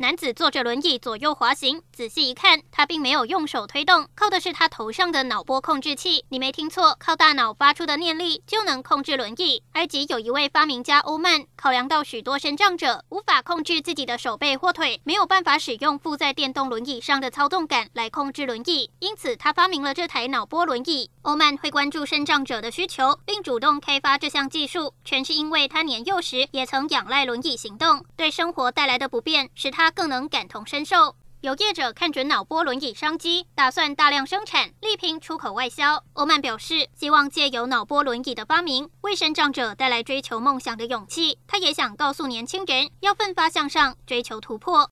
男子坐着轮椅左右滑行，仔细一看，他并没有用手推动，靠的是他头上的脑波控制器。你没听错，靠大脑发出的念力就能控制轮椅。埃及有一位发明家欧曼，考量到许多身障者无法控制自己的手背或腿，没有办法使用附在电动轮椅上的操纵杆来控制轮椅，因此他发明了这台脑波轮椅。欧曼会关注身障者的需求，并主动开发这项技术，全是因为他年幼时也曾仰赖轮椅行动，对生活带来的不便使他他更能感同身受。有业者看准脑波轮椅商机，打算大量生产，力拼出口外销。欧曼表示，希望借由脑波轮椅的发明，为身障者带来追求梦想的勇气。他也想告诉年轻人，要奋发向上，追求突破。